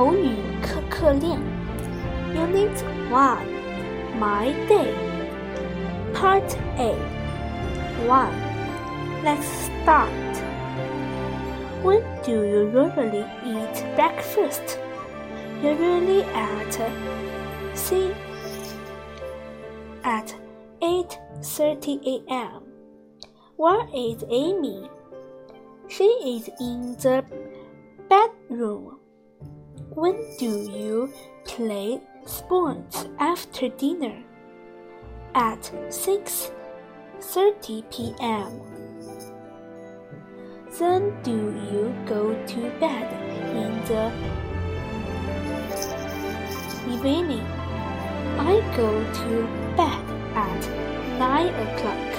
口语课课练。Unit One, My Day, Part A. One, Let's start. When do you usually eat breakfast? Usually at C at 8:30 a.m. Where is Amy? She is in the bedroom. When do you play sports after dinner? At 6:30 p.m. Then do you go to bed in the evening? I go to bed at 9 o'clock.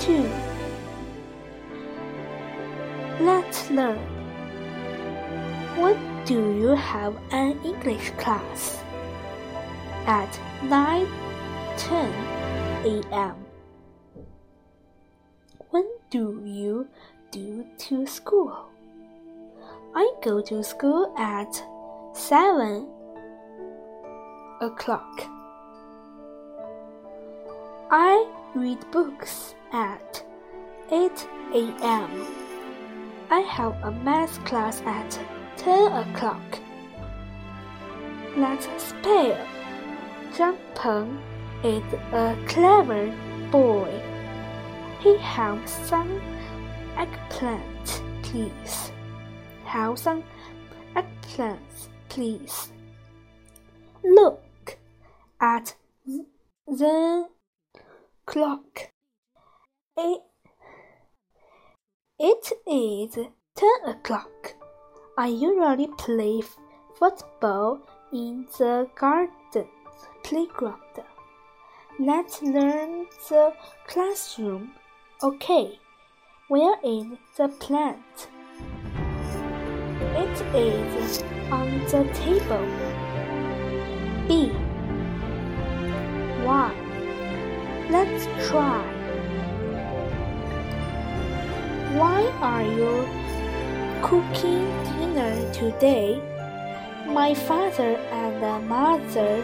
2. Let's learn. When do you have an English class? At 9:10 a.m. When do you do to school? I go to school at 7 o'clock. I read books at 8 a.m. I have a math class at 10 o'clock. Let's spell. Zhang Peng is a clever boy. He has some eggplant, please. Have some eggplants, please. Look at the clock. It, it is ten o'clock. I usually play football in the garden playground. Let's learn the classroom. Okay, where is the plant? It is on the table. B. Why? Let's try. Why are you cooking dinner today? My father and mother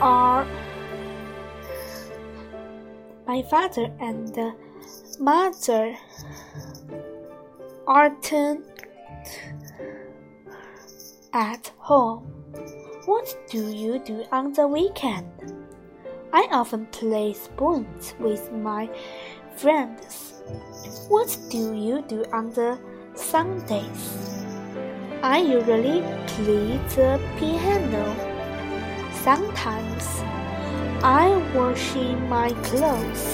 are my father and mother aren't at home. What do you do on the weekend? I often play sports with my friends. What do you do on the Sundays? I usually play the piano. Sometimes I wash my clothes.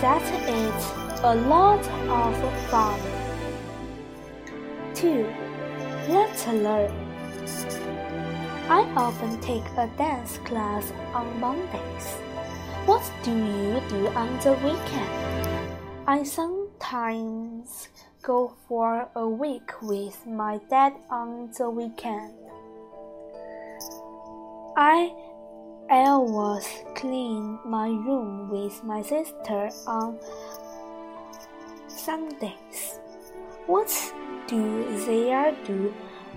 That is a lot of fun. 2. Let's learn. I often take a dance class on Mondays. What do you do on the weekend? I sometimes go for a week with my dad on the weekend. I always clean my room with my sister on Sundays. What do they do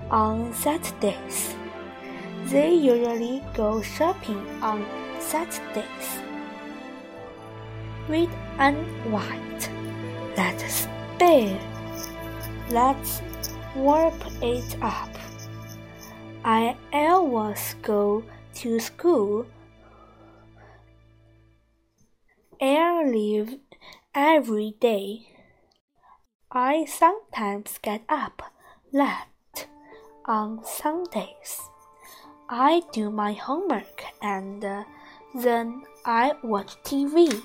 on Saturdays? They usually go shopping on Saturdays. Red and white. Let's spell. Let's warp it up. I always go to school early every day. I sometimes get up late on Sundays. I do my homework and uh, then I watch TV.